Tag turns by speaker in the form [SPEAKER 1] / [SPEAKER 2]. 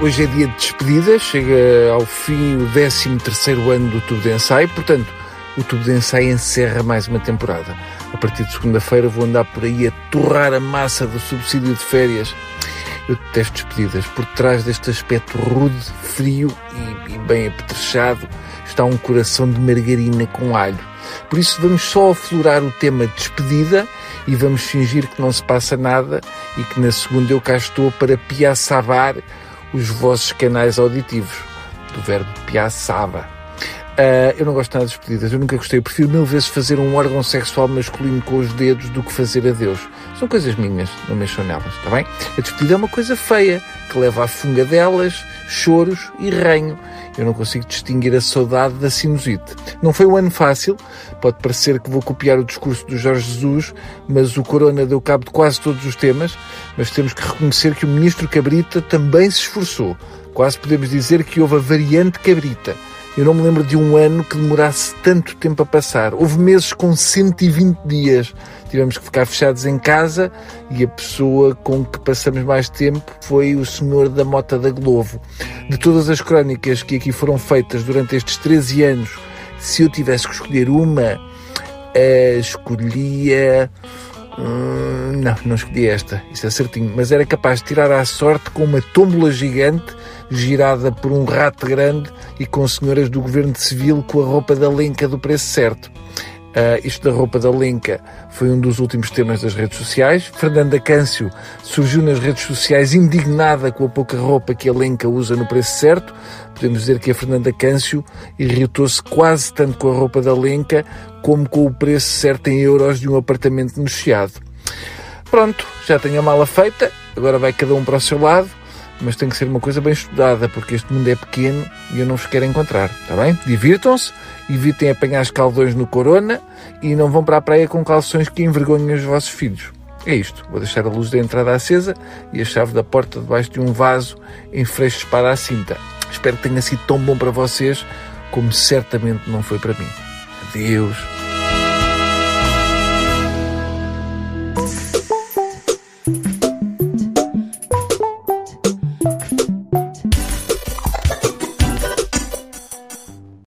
[SPEAKER 1] hoje é dia de despedida, chega ao fim o 13 terceiro ano do tubo de ensaio, portanto, o tubo de ensaio encerra mais uma temporada. A partir de segunda-feira vou andar por aí a torrar a massa do subsídio de férias. Eu detesto despedidas. Por trás deste aspecto rude, frio e, e bem apetrechado está um coração de margarina com alho. Por isso vamos só aflorar o tema despedida e vamos fingir que não se passa nada e que na segunda eu cá estou para piaçabar os vossos canais auditivos, do verbo piaçaba. Uh, eu não gosto nada de despedidas, eu nunca gostei. Eu prefiro mil vezes fazer um órgão sexual masculino com os dedos do que fazer adeus. São coisas minhas, não mexam nelas, está bem? A despedida é uma coisa feia, que leva a funga delas, choros e ranho. Eu não consigo distinguir a saudade da sinusite. Não foi um ano fácil, pode parecer que vou copiar o discurso do Jorge Jesus, mas o Corona deu cabo de quase todos os temas, mas temos que reconhecer que o Ministro Cabrita também se esforçou. Quase podemos dizer que houve a variante Cabrita eu não me lembro de um ano que demorasse tanto tempo a passar. Houve meses com 120 dias. Tivemos que ficar fechados em casa e a pessoa com que passamos mais tempo foi o senhor da Mota da Globo. De todas as crónicas que aqui foram feitas durante estes 13 anos, se eu tivesse que escolher uma, uh, escolhia. Hum, não, não escolhi esta, isso é certinho, mas era capaz de tirar à sorte com uma tómbola gigante girada por um rato grande e com senhoras do governo civil com a roupa da lenca do preço certo. Uh, isto da roupa da lenca foi um dos últimos temas das redes sociais. Fernanda Câncio surgiu nas redes sociais indignada com a pouca roupa que a lenca usa no preço certo. Podemos dizer que a Fernanda Câncio irritou-se quase tanto com a roupa da lenca como com o preço certo em euros de um apartamento no Chiado. Pronto, já tenho a mala feita, agora vai cada um para o seu lado mas tem que ser uma coisa bem estudada, porque este mundo é pequeno e eu não vos quero encontrar, está bem? Divirtam-se, evitem apanhar escaldões no corona e não vão para a praia com calções que envergonhem os vossos filhos. É isto. Vou deixar a luz da entrada acesa e a chave da porta debaixo de um vaso em freixos para a cinta. Espero que tenha sido tão bom para vocês como certamente não foi para mim. Adeus.